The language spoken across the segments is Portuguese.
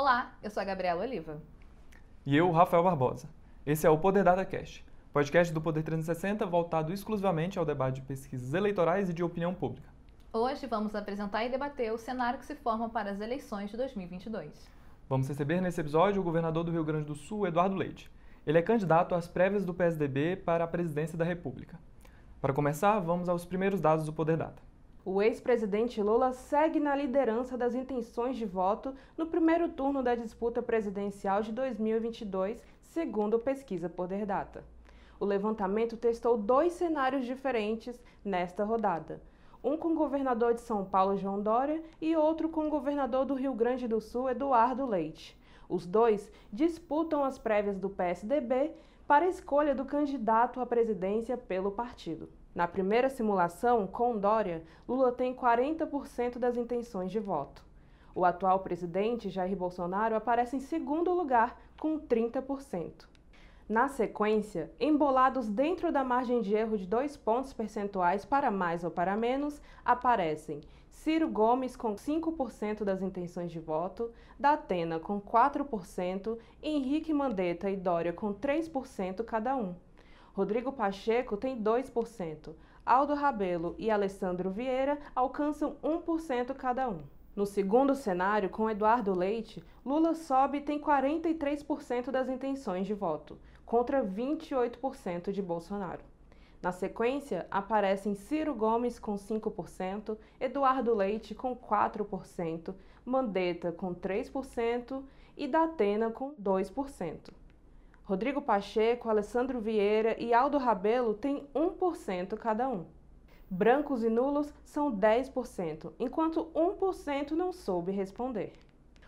Olá, eu sou a Gabriela Oliva. E eu, Rafael Barbosa. Esse é o Poder Data Cast, podcast do Poder 360 voltado exclusivamente ao debate de pesquisas eleitorais e de opinião pública. Hoje vamos apresentar e debater o cenário que se forma para as eleições de 2022. Vamos receber nesse episódio o governador do Rio Grande do Sul, Eduardo Leite. Ele é candidato às prévias do PSDB para a presidência da República. Para começar, vamos aos primeiros dados do Poder Data. O ex-presidente Lula segue na liderança das intenções de voto no primeiro turno da disputa presidencial de 2022, segundo pesquisa Poder Data. O levantamento testou dois cenários diferentes nesta rodada. Um com o governador de São Paulo, João Dória, e outro com o governador do Rio Grande do Sul, Eduardo Leite. Os dois disputam as prévias do PSDB para a escolha do candidato à presidência pelo partido. Na primeira simulação, com Dória, Lula tem 40% das intenções de voto. O atual presidente, Jair Bolsonaro, aparece em segundo lugar, com 30%. Na sequência, embolados dentro da margem de erro de dois pontos percentuais para mais ou para menos, aparecem Ciro Gomes com 5% das intenções de voto, Datena com 4%, Henrique Mandetta e Dória com 3% cada um. Rodrigo Pacheco tem 2%. Aldo Rabelo e Alessandro Vieira alcançam 1% cada um. No segundo cenário, com Eduardo Leite, Lula sobe e tem 43% das intenções de voto, contra 28% de Bolsonaro. Na sequência, aparecem Ciro Gomes com 5%, Eduardo Leite com 4%, Mandetta com 3% e Datena com 2%. Rodrigo Pacheco, Alessandro Vieira e Aldo Rabelo têm 1% cada um. Brancos e nulos são 10%, enquanto 1% não soube responder.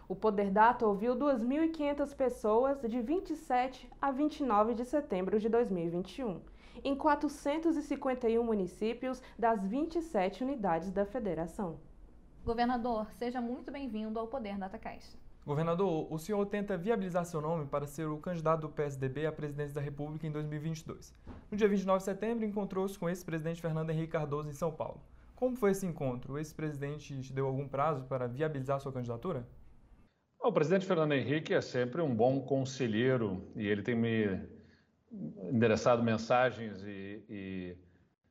O Poder Data ouviu 2.500 pessoas de 27 a 29 de setembro de 2021, em 451 municípios das 27 unidades da federação. Governador, seja muito bem-vindo ao Poder DataCast. Governador, o senhor tenta viabilizar seu nome para ser o candidato do PSDB à presidência da República em 2022. No dia 29 de setembro, encontrou-se com o ex-presidente Fernando Henrique Cardoso em São Paulo. Como foi esse encontro? O ex-presidente te deu algum prazo para viabilizar sua candidatura? O presidente Fernando Henrique é sempre um bom conselheiro e ele tem me endereçado mensagens e, e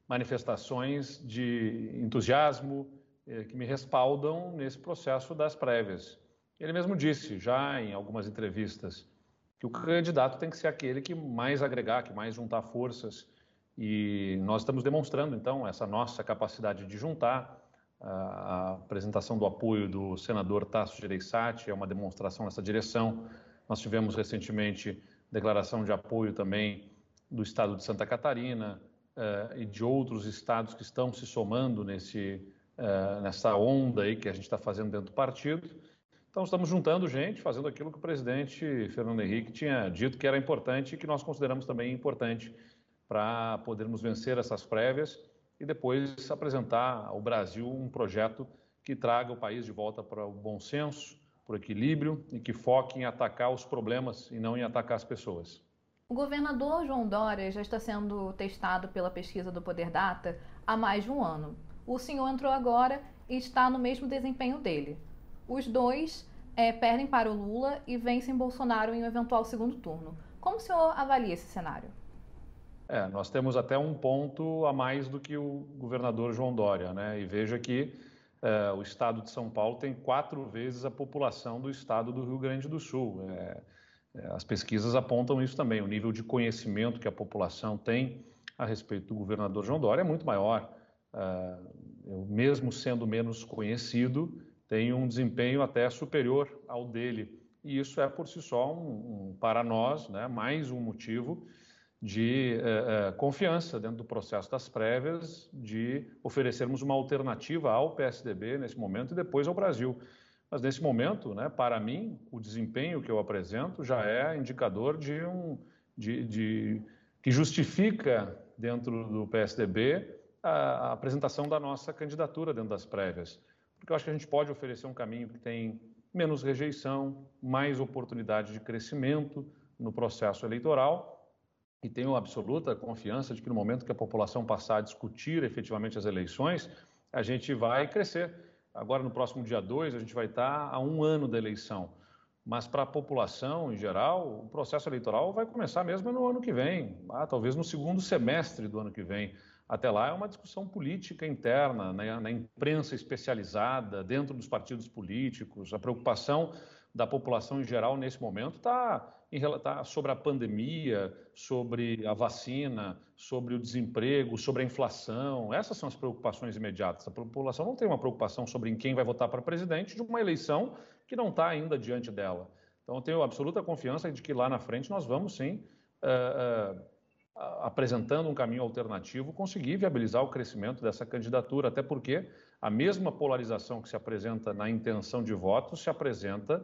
manifestações de entusiasmo eh, que me respaldam nesse processo das prévias. Ele mesmo disse, já em algumas entrevistas, que o candidato tem que ser aquele que mais agregar, que mais juntar forças. E nós estamos demonstrando, então, essa nossa capacidade de juntar. A apresentação do apoio do senador Tasso Gereissati é uma demonstração nessa direção. Nós tivemos recentemente declaração de apoio também do estado de Santa Catarina uh, e de outros estados que estão se somando nesse, uh, nessa onda aí que a gente está fazendo dentro do partido. Então, estamos juntando gente, fazendo aquilo que o presidente Fernando Henrique tinha dito que era importante e que nós consideramos também importante para podermos vencer essas prévias e depois apresentar ao Brasil um projeto que traga o país de volta para o bom senso, para o equilíbrio e que foque em atacar os problemas e não em atacar as pessoas. O governador João Dória já está sendo testado pela pesquisa do Poder Data há mais de um ano. O senhor entrou agora e está no mesmo desempenho dele. Os dois é, perdem para o Lula e vencem Bolsonaro em um eventual segundo turno. Como o senhor avalia esse cenário? É, nós temos até um ponto a mais do que o governador João Dória, né? E veja que é, o estado de São Paulo tem quatro vezes a população do estado do Rio Grande do Sul. É, é, as pesquisas apontam isso também. O nível de conhecimento que a população tem a respeito do governador João Dória é muito maior. É, eu, mesmo sendo menos conhecido, tem um desempenho até superior ao dele. E isso é por si só, um, um para nós, né, mais um motivo de eh, eh, confiança dentro do processo das prévias, de oferecermos uma alternativa ao PSDB nesse momento e depois ao Brasil. Mas nesse momento, né, para mim, o desempenho que eu apresento já é indicador de um de, de que justifica dentro do PSDB a, a apresentação da nossa candidatura dentro das prévias porque eu acho que a gente pode oferecer um caminho que tem menos rejeição, mais oportunidade de crescimento no processo eleitoral e tenho absoluta confiança de que no momento que a população passar a discutir efetivamente as eleições, a gente vai crescer. Agora, no próximo dia 2, a gente vai estar a um ano da eleição. mas para a população em geral, o processo eleitoral vai começar mesmo no ano que vem, ah, talvez no segundo semestre do ano que vem. Até lá é uma discussão política interna, né, na imprensa especializada, dentro dos partidos políticos. A preocupação da população em geral nesse momento está tá sobre a pandemia, sobre a vacina, sobre o desemprego, sobre a inflação. Essas são as preocupações imediatas. A população não tem uma preocupação sobre em quem vai votar para presidente de uma eleição que não está ainda diante dela. Então, eu tenho absoluta confiança de que lá na frente nós vamos sim. Uh, uh, apresentando um caminho alternativo, conseguir viabilizar o crescimento dessa candidatura, até porque a mesma polarização que se apresenta na intenção de voto se apresenta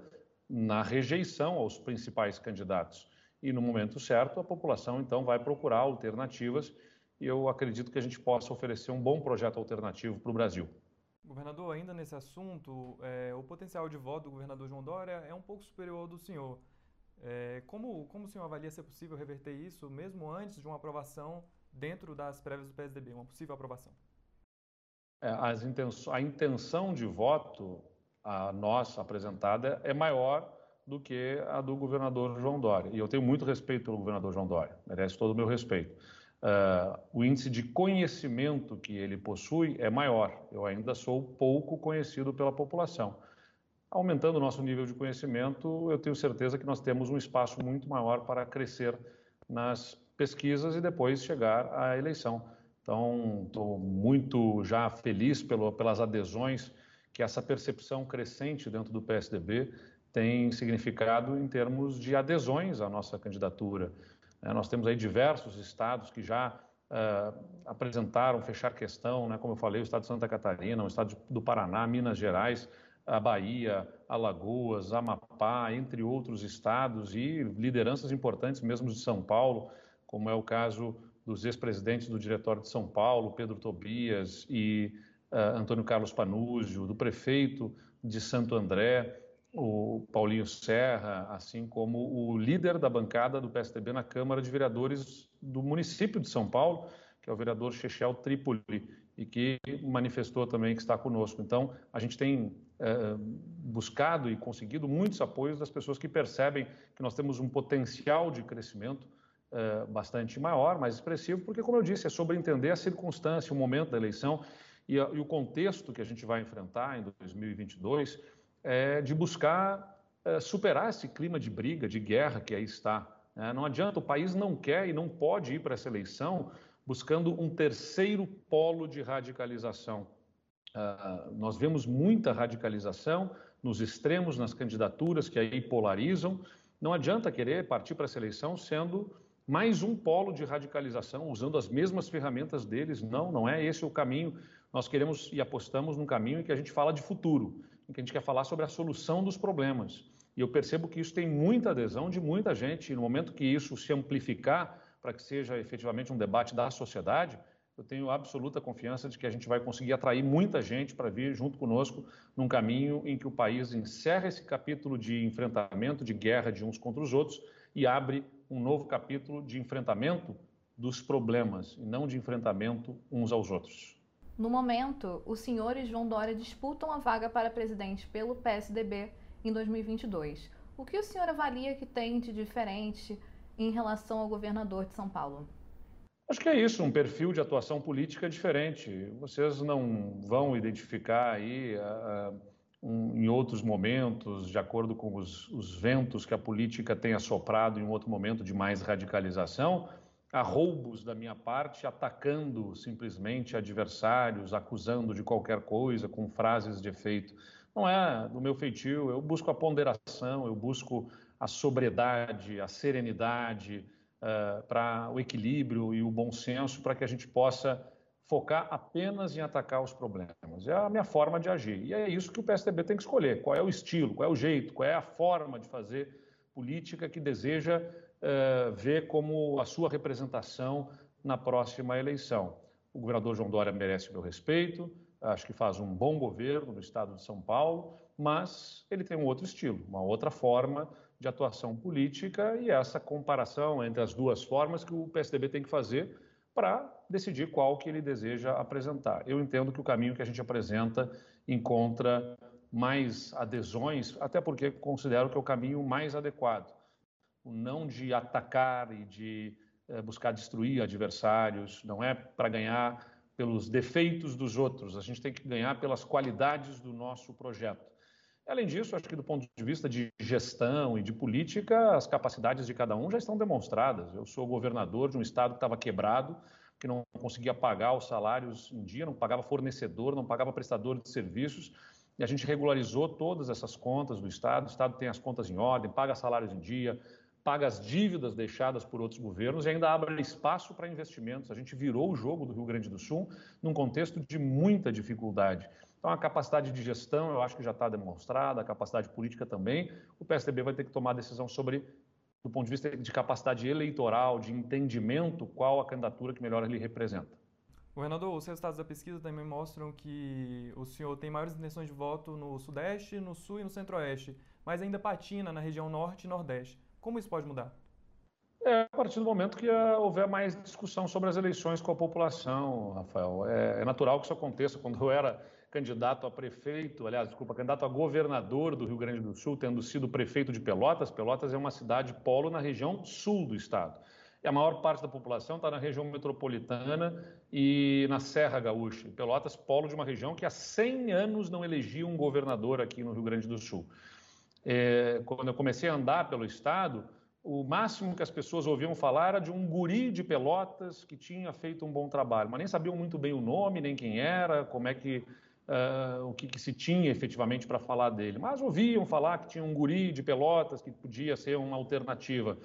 na rejeição aos principais candidatos. E no momento certo, a população então vai procurar alternativas e eu acredito que a gente possa oferecer um bom projeto alternativo para o Brasil. Governador, ainda nesse assunto, é, o potencial de voto do governador João Dória é um pouco superior ao do senhor. É, como, como o senhor avalia ser possível reverter isso, mesmo antes de uma aprovação dentro das prévias do PSDB, uma possível aprovação? É, a intenção de voto a nós apresentada é maior do que a do governador João Dória. E eu tenho muito respeito pelo governador João Dória, merece todo o meu respeito. Uh, o índice de conhecimento que ele possui é maior. Eu ainda sou pouco conhecido pela população. Aumentando o nosso nível de conhecimento, eu tenho certeza que nós temos um espaço muito maior para crescer nas pesquisas e depois chegar à eleição. Então, estou muito já feliz pelo, pelas adesões que essa percepção crescente dentro do PSDB tem significado em termos de adesões à nossa candidatura. É, nós temos aí diversos estados que já uh, apresentaram fechar questão, né? como eu falei, o estado de Santa Catarina, o estado do Paraná, Minas Gerais, a Bahia, Alagoas, Amapá, entre outros estados e lideranças importantes mesmo de São Paulo, como é o caso dos ex-presidentes do Diretório de São Paulo, Pedro Tobias e uh, Antônio Carlos Panúzio, do prefeito de Santo André, o Paulinho Serra, assim como o líder da bancada do PSDB na Câmara de Vereadores do município de São Paulo, que é o vereador Chechel Trípoli, e que manifestou também que está conosco. Então, a gente tem buscado e conseguido muitos apoios das pessoas que percebem que nós temos um potencial de crescimento bastante maior, mais expressivo, porque, como eu disse, é sobre entender a circunstância, o momento da eleição e, o contexto que a gente vai enfrentar em 2022, é, de buscar superar esse clima de briga, de guerra que aí está. Né? Não adianta, o país não quer e não pode ir para essa eleição buscando um terceiro polo de radicalização. Uh, nós vemos muita radicalização nos extremos, nas candidaturas que aí polarizam. Não adianta querer partir para essa eleição sendo mais um polo de radicalização, usando as mesmas ferramentas deles. Não, não é esse o caminho. Nós queremos e apostamos num caminho em que a gente fala de futuro, em que a gente quer falar sobre a solução dos problemas. E eu percebo que isso tem muita adesão de muita gente. E no momento que isso se amplificar, para que seja efetivamente um debate da sociedade, eu tenho absoluta confiança de que a gente vai conseguir atrair muita gente para vir junto conosco num caminho em que o país encerra esse capítulo de enfrentamento, de guerra de uns contra os outros e abre um novo capítulo de enfrentamento dos problemas e não de enfrentamento uns aos outros. No momento, o senhor e João Dória disputam a vaga para presidente pelo PSDB em 2022. O que o senhor avalia que tem de diferente em relação ao governador de São Paulo? Acho que é isso, um perfil de atuação política diferente. Vocês não vão identificar aí uh, um, em outros momentos, de acordo com os, os ventos que a política tem assoprado em um outro momento de mais radicalização, a roubos da minha parte, atacando simplesmente adversários, acusando de qualquer coisa, com frases de efeito. Não é do meu feitio, eu busco a ponderação, eu busco a sobriedade, a serenidade, uh, para o equilíbrio e o bom senso, para que a gente possa focar apenas em atacar os problemas. É a minha forma de agir. E é isso que o PSDB tem que escolher: qual é o estilo, qual é o jeito, qual é a forma de fazer política que deseja uh, ver como a sua representação na próxima eleição. O governador João Dória merece meu respeito, acho que faz um bom governo no estado de São Paulo, mas ele tem um outro estilo, uma outra forma de atuação política e essa comparação entre as duas formas que o PSDB tem que fazer para decidir qual que ele deseja apresentar. Eu entendo que o caminho que a gente apresenta encontra mais adesões, até porque considero que é o caminho mais adequado. O não de atacar e de é, buscar destruir adversários, não é para ganhar pelos defeitos dos outros, a gente tem que ganhar pelas qualidades do nosso projeto. Além disso, acho que do ponto de vista de gestão e de política, as capacidades de cada um já estão demonstradas. Eu sou governador de um estado que estava quebrado, que não conseguia pagar os salários em dia, não pagava fornecedor, não pagava prestador de serviços, e a gente regularizou todas essas contas do estado. O estado tem as contas em ordem, paga salários em dia, paga as dívidas deixadas por outros governos e ainda abre espaço para investimentos. A gente virou o jogo do Rio Grande do Sul num contexto de muita dificuldade. Então, a capacidade de gestão, eu acho que já está demonstrada, a capacidade política também. O PSDB vai ter que tomar decisão sobre, do ponto de vista de capacidade eleitoral, de entendimento, qual a candidatura que melhor ele representa. Governador, os resultados da pesquisa também mostram que o senhor tem maiores intenções de voto no Sudeste, no Sul e no Centro-Oeste, mas ainda patina na região Norte e Nordeste. Como isso pode mudar? É, a partir do momento que uh, houver mais discussão sobre as eleições com a população, Rafael. É, é natural que isso aconteça. Quando eu era candidato a prefeito, aliás, desculpa, candidato a governador do Rio Grande do Sul, tendo sido prefeito de Pelotas. Pelotas é uma cidade polo na região sul do estado. E a maior parte da população está na região metropolitana e na Serra Gaúcha. Pelotas, polo de uma região que há 100 anos não elegia um governador aqui no Rio Grande do Sul. É, quando eu comecei a andar pelo estado, o máximo que as pessoas ouviam falar era de um guri de Pelotas que tinha feito um bom trabalho, mas nem sabiam muito bem o nome, nem quem era, como é que uh, o que, que, se tinha efetivamente para falar dele. Mas ouviam falar que tinha um guri de Pelotas que podia ser uma alternativa.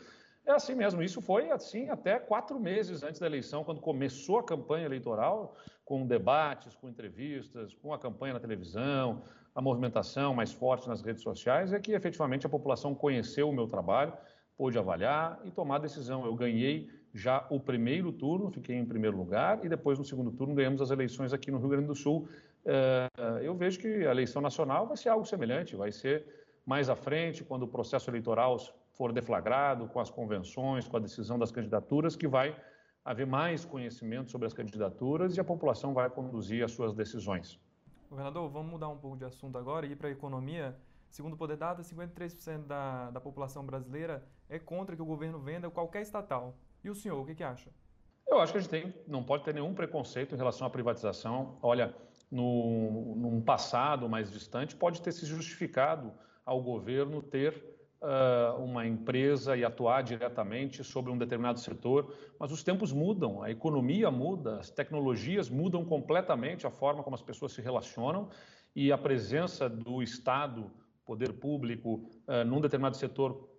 É assim mesmo, isso foi assim até quatro meses antes da eleição, quando começou a campanha eleitoral, com debates, com entrevistas, com a campanha na televisão, a movimentação mais forte nas redes sociais, é que efetivamente a população conheceu o meu trabalho, pôde avaliar e tomar decisão. Eu ganhei já o primeiro turno, fiquei em primeiro lugar, e depois no segundo turno ganhamos as eleições aqui no Rio Grande do Sul, é, eu vejo que a eleição nacional vai ser algo semelhante, vai ser mais à frente, quando o processo eleitoral for deflagrado, com as convenções, com a decisão das candidaturas, que vai haver mais conhecimento sobre as candidaturas e a população vai conduzir as suas decisões. Governador, vamos mudar um pouco de assunto agora e ir para a economia. Segundo o Poder Data, 53% da, da população brasileira é contra que o governo venda qualquer estatal. E o senhor, o que, que acha? Eu acho que a gente tem, não pode ter nenhum preconceito em relação à privatização. Olha, no, num passado mais distante, pode ter se justificado ao governo ter uh, uma empresa e atuar diretamente sobre um determinado setor, mas os tempos mudam, a economia muda, as tecnologias mudam completamente a forma como as pessoas se relacionam e a presença do Estado, poder público, uh, num determinado setor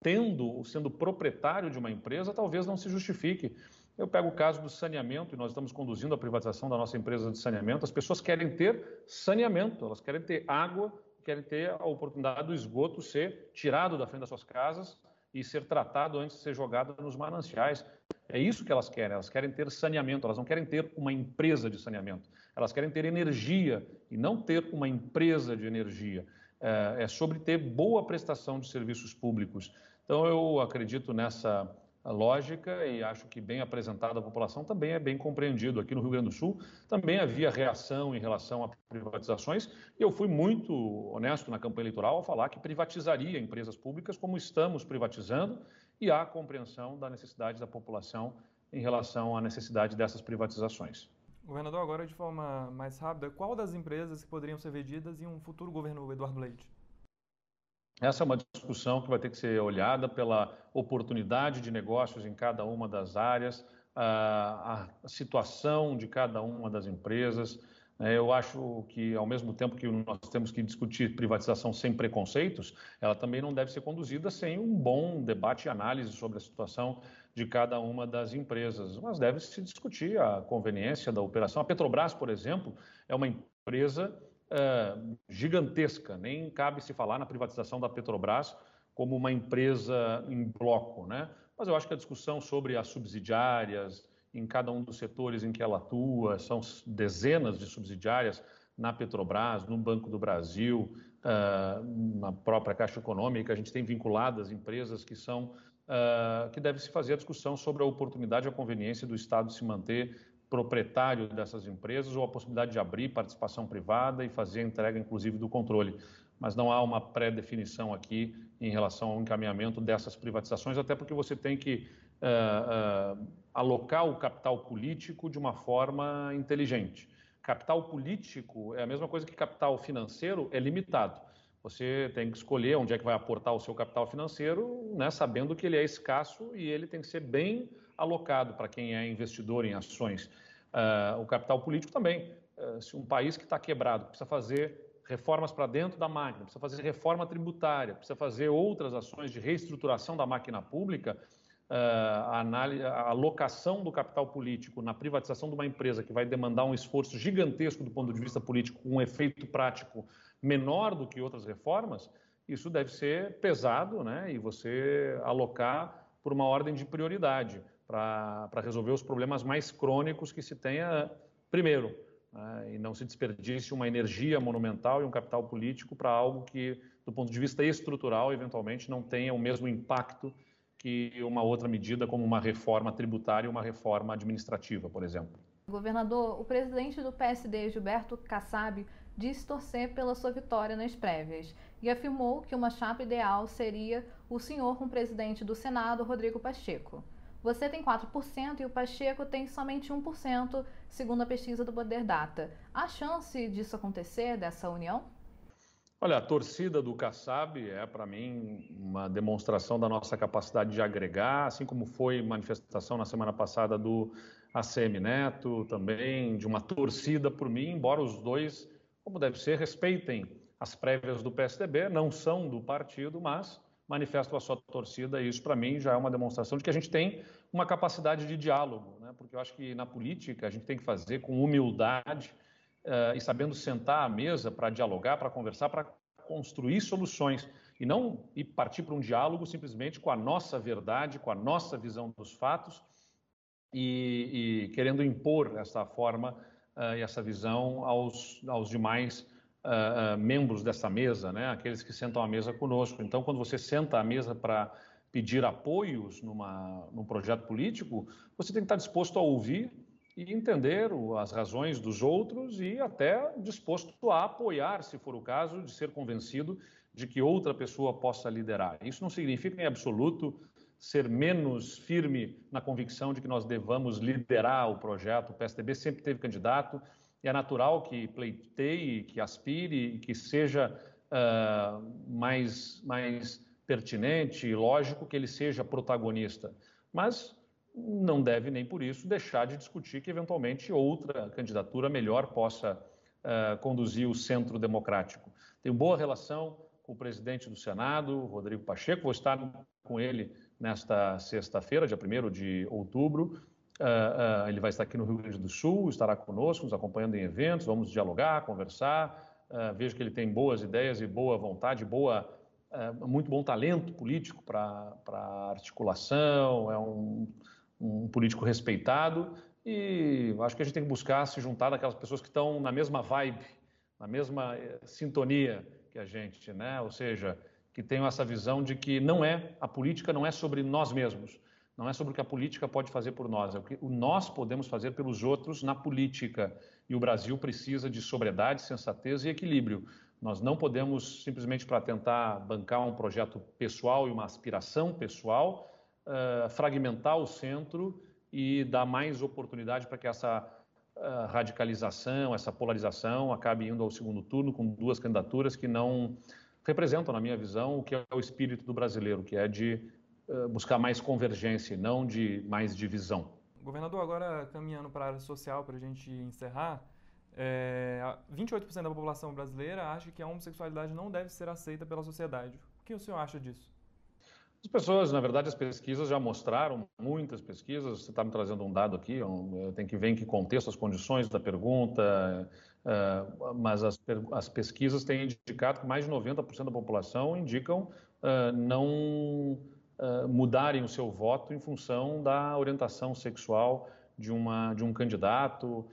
tendo, sendo proprietário de uma empresa, talvez não se justifique. Eu pego o caso do saneamento, e nós estamos conduzindo a privatização da nossa empresa de saneamento. As pessoas querem ter saneamento, elas querem ter água, querem ter a oportunidade do esgoto ser tirado da frente das suas casas e ser tratado antes de ser jogado nos mananciais. É isso que elas querem, elas querem ter saneamento, elas não querem ter uma empresa de saneamento, elas querem ter energia e não ter uma empresa de energia. É, é sobre ter boa prestação de serviços públicos. Então, eu acredito nessa lógica e acho que bem apresentada à população também é bem compreendido. Aqui no Rio Grande do Sul também havia reação em relação a privatizações e eu fui muito honesto na campanha eleitoral ao falar que privatizaria empresas públicas como estamos privatizando e há compreensão da necessidade da população em relação à necessidade dessas privatizações. Governador, agora de forma mais rápida, qual das empresas que poderiam ser vendidas em um futuro governo Eduardo Leite? Essa é uma discussão que vai ter que ser olhada pela oportunidade de negócios em cada uma das áreas, a, situação de cada uma das empresas. Né? Eu acho que, ao mesmo tempo que nós temos que discutir privatização sem preconceitos, ela também não deve ser conduzida sem um bom debate e análise sobre a situação de cada uma das empresas. Mas deve se discutir a conveniência da operação. A Petrobras, por exemplo, é uma empresa gigantesca, nem cabe se falar na privatização da Petrobras como uma empresa em bloco, né? Mas eu acho que a discussão sobre as subsidiárias em cada um dos setores em que ela atua, são dezenas de subsidiárias na Petrobras, no Banco do Brasil, na própria Caixa Econômica, a gente tem vinculadas empresas que são que deve se fazer a discussão sobre a oportunidade e a conveniência do Estado se manter proprietário dessas empresas ou a possibilidade de abrir participação privada e fazer a entrega, inclusive, do controle. Mas não há uma pré-definição aqui em relação ao encaminhamento dessas privatizações, até porque você tem que uh, uh, alocar o capital político de uma forma inteligente. Capital político é a mesma coisa que capital financeiro, é limitado. Você tem que escolher onde é que vai aportar o seu capital financeiro, né, sabendo que ele é escasso e ele tem que ser bem alocado para quem é investidor em ações. Uh, o capital político também. Uh, se um país que está quebrado precisa fazer reformas para dentro da máquina, precisa fazer reforma tributária, precisa fazer outras ações de reestruturação da máquina pública, uh, a, análise, a alocação do capital político na privatização de uma empresa que vai demandar um esforço gigantesco do ponto de vista político, com um efeito prático menor do que outras reformas, isso deve ser pesado né, e você alocar por uma ordem de prioridade para resolver os problemas mais crônicos que se tenha primeiro. Né, e não se desperdice uma energia monumental e um capital político para algo que, do ponto de vista estrutural, eventualmente não tenha o mesmo impacto que uma outra medida, como uma reforma tributária e uma reforma administrativa, por exemplo. Governador, o presidente do PSD, Gilberto Kassab, disse torcer pela sua vitória nas prévias e afirmou que uma chapa ideal seria o senhor com o presidente do Senado, Rodrigo Pacheco. Você tem 4% e o Pacheco tem somente 1%, segundo a pesquisa do Poder Data. Há chance disso acontecer, dessa união? Olha, a torcida do Kassab é, para mim, uma demonstração da nossa capacidade de agregar, assim como foi manifestação na semana passada do ACM Neto, também de uma torcida por mim, embora os dois como deve ser, respeitem as prévias do PSDB, não são do partido, mas manifestam a sua torcida, e isso para mim já é uma demonstração de que a gente tem uma capacidade de diálogo, né? porque eu acho que na política a gente tem que fazer com humildade uh, e sabendo sentar à mesa para dialogar, para conversar, para construir soluções e não ir partir para um diálogo simplesmente com a nossa verdade, com a nossa visão dos fatos e, e querendo impor essa forma uh, e essa visão aos, aos demais uh, membros dessa mesa, né? aqueles que sentam à mesa conosco. Então, quando você senta à mesa para pedir apoios numa, num projeto político, você tem que estar disposto a ouvir e entender as razões dos outros e até disposto a apoiar, se for o caso, de ser convencido de que outra pessoa possa liderar. Isso não significa em absoluto ser menos firme na convicção de que nós devamos liderar o projeto. O PSDB sempre teve candidato e é natural que pleiteie, que aspire, que seja uh, mais, mais pertinente e lógico que ele seja protagonista. Mas não deve nem por isso deixar de discutir que eventualmente outra candidatura melhor possa uh, conduzir o centro democrático. Tenho boa relação com o presidente do Senado, Rodrigo Pacheco, vou estar com ele nesta sexta-feira, dia 1 de outubro. Uh, uh, ele vai estar aqui no Rio Grande do Sul, estará conosco, nos acompanhando em eventos, vamos dialogar, conversar. Uh, vejo que ele tem boas ideias e boa vontade, boa, muito bom talento político para articulação, é um, um político respeitado e acho que a gente tem que buscar se juntar daquelas pessoas que estão na mesma vibe, na mesma eh, sintonia que a gente, né? Ou seja, que tenham essa visão de que não é a política não é sobre nós mesmos, não é sobre o que a política pode fazer por nós, é o que nós podemos fazer pelos outros na política. E o Brasil precisa de sobriedade, sensatez e equilíbrio. Nós não podemos simplesmente para tentar bancar um projeto pessoal e uma aspiração pessoal, uh, fragmentar o centro e dar mais oportunidade para que essa uh, radicalização, essa polarização acabe indo ao segundo turno com duas candidaturas que não representam, na minha visão, o que é o espírito do brasileiro, que é de buscar mais convergência, não de mais divisão. Governador, agora caminhando para a área social, para a gente encerrar, é, 28% da população brasileira acha que a homossexualidade não deve ser aceita pela sociedade. O que o senhor acha disso? As pessoas, na verdade, as pesquisas já mostraram, muitas pesquisas, você está me trazendo um dado aqui, um, tem que ver em que contexto, as condições da pergunta, uh, mas as, as, pesquisas têm indicado que mais de 90% da população indicam uh, não uh, mudarem o seu voto em função da orientação sexual de, uma, de um candidato.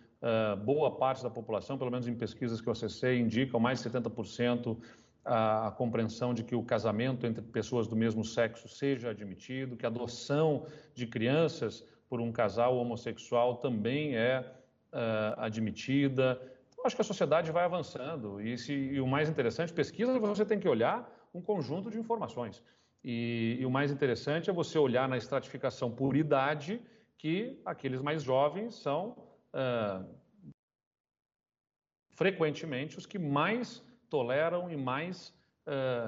boa parte da população, pelo menos em pesquisas que eu acessei, indicam mais de 70% a, a, compreensão de que o casamento entre pessoas do mesmo sexo seja admitido, que a adoção de crianças por um casal homossexual também é uh, admitida. Então, acho que a sociedade vai avançando. E, se, e o mais interessante, pesquisa, você tem que olhar um conjunto de informações. E, e, o mais interessante é você olhar na estratificação por idade que aqueles mais jovens são frequentemente os que mais toleram e mais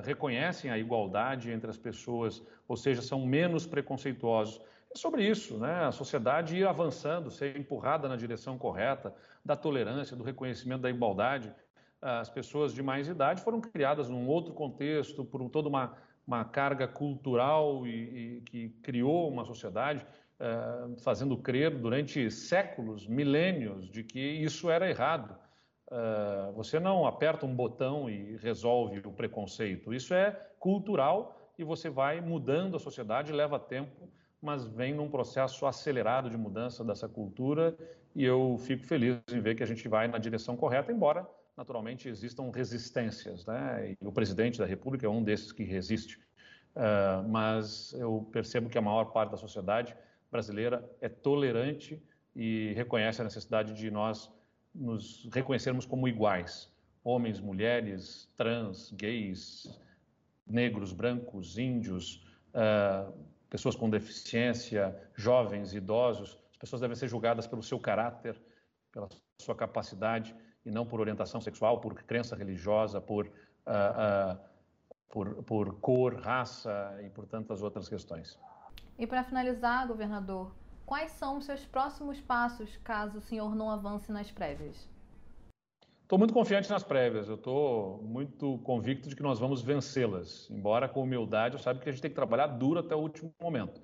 reconhecem a igualdade entre as pessoas, ou seja, são menos preconceituosos. É sobre isso, né? A sociedade ir avançando, ser empurrada na direção correta da tolerância, do reconhecimento da igualdade. As pessoas de mais idade foram criadas num outro contexto, por toda uma, uma carga cultural e, e que criou uma sociedade uh, fazendo crer durante séculos, milênios, de que isso era errado. Uh, você não aperta um botão e resolve o preconceito. Isso é cultural e você vai mudando a sociedade, leva tempo, mas vem num processo acelerado de mudança dessa cultura e eu fico feliz em ver que a gente vai na direção correta, embora naturalmente existam resistências, né? E o presidente da República é um desses que resiste. Uh, mas eu percebo que a maior parte da sociedade brasileira é tolerante e reconhece a necessidade de nós nos reconhecermos como iguais, homens, mulheres, trans, gays, negros, brancos, índios, uh, pessoas com deficiência, jovens, idosos. As pessoas devem ser julgadas pelo seu caráter, pela sua capacidade e não por orientação sexual, por crença religiosa, por, uh, uh, por, por cor, raça e por tantas outras questões. E para finalizar, governador, Quais são os seus próximos passos caso o senhor não avance nas prévias? Estou muito confiante nas prévias, eu estou muito convicto de que nós vamos vencê-las. Embora com humildade, eu saiba que a gente tem que trabalhar duro até o último momento.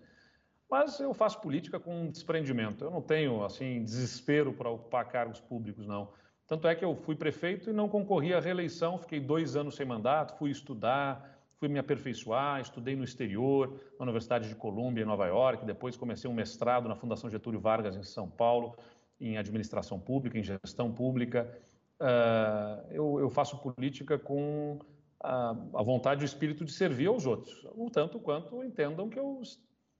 Mas eu faço política com desprendimento. Eu não tenho, assim, desespero para ocupar cargos públicos, não. Tanto é que eu fui prefeito e não concorri à reeleição, fiquei dois anos sem mandato, fui estudar, fui me aperfeiçoar, estudei no exterior, na Universidade de Colômbia, em Nova York, depois comecei um mestrado na Fundação Getúlio Vargas, em São Paulo, em administração pública, em gestão pública. Uh, eu, eu, faço política com a, a, vontade e o espírito de servir aos outros, o tanto quanto entendam que eu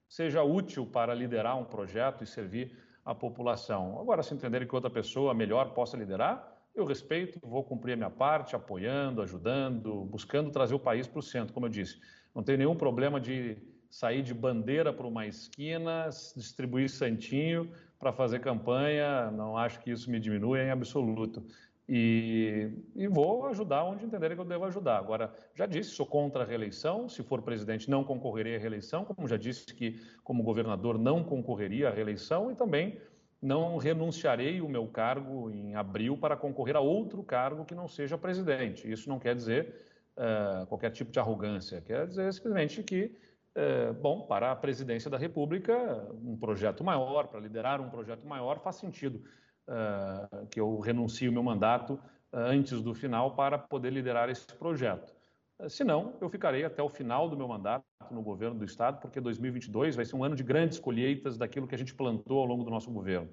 seja útil para liderar um projeto e servir a população. Agora, se entenderem que outra pessoa melhor possa liderar, eu respeito, vou cumprir a minha parte, apoiando, ajudando, buscando trazer o país para o centro, como eu disse. Não tenho nenhum problema de sair de bandeira para uma esquina, distribuir santinho para fazer campanha, não acho que isso me diminui em absoluto. E, e, vou ajudar onde entenderem que eu devo ajudar. Agora, já disse, sou contra a reeleição. Se for presidente, não concorrerei à reeleição, como já disse que, como governador, não concorreria à reeleição e também não renunciarei o meu cargo em abril para concorrer a outro cargo que não seja presidente. Isso não quer dizer uh, qualquer tipo de arrogância, quer dizer simplesmente que, uh, bom, para a presidência da República, um projeto maior, para liderar um projeto maior, faz sentido uh, que eu renuncie o meu mandato antes do final para poder liderar esse projeto. Se não, eu ficarei até o final do meu mandato no governo do Estado, porque 2022 vai ser um ano de grandes colheitas daquilo que a gente plantou ao longo do nosso governo.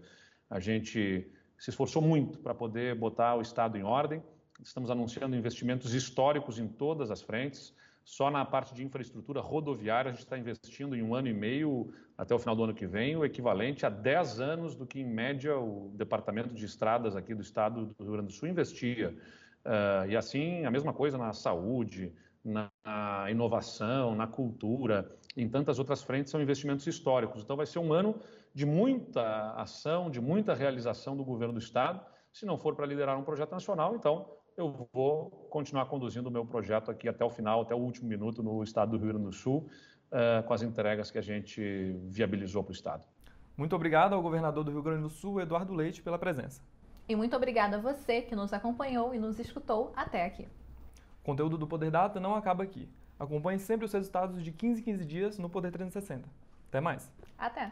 A gente se esforçou muito para poder botar o Estado em ordem, estamos anunciando investimentos históricos em todas as frentes. Só na parte de infraestrutura rodoviária, a gente está investindo em um ano e meio, até o final do ano que vem, o equivalente a 10 anos do que, em média, o Departamento de Estradas aqui do Estado do Rio Grande do Sul investia. Uh, e assim, a mesma coisa na saúde, na, na inovação, na cultura, em tantas outras frentes, são investimentos históricos. Então, vai ser um ano de muita ação, de muita realização do governo do Estado. Se não for para liderar um projeto nacional, então eu vou continuar conduzindo o meu projeto aqui até o final, até o último minuto no estado do Rio Grande do Sul, uh, com as entregas que a gente viabilizou para o Estado. Muito obrigado ao governador do Rio Grande do Sul, Eduardo Leite, pela presença. E muito obrigada a você que nos acompanhou e nos escutou até aqui. O conteúdo do Poder Data não acaba aqui. Acompanhe sempre os resultados de 15 em 15 dias no Poder 360. Até mais. Até.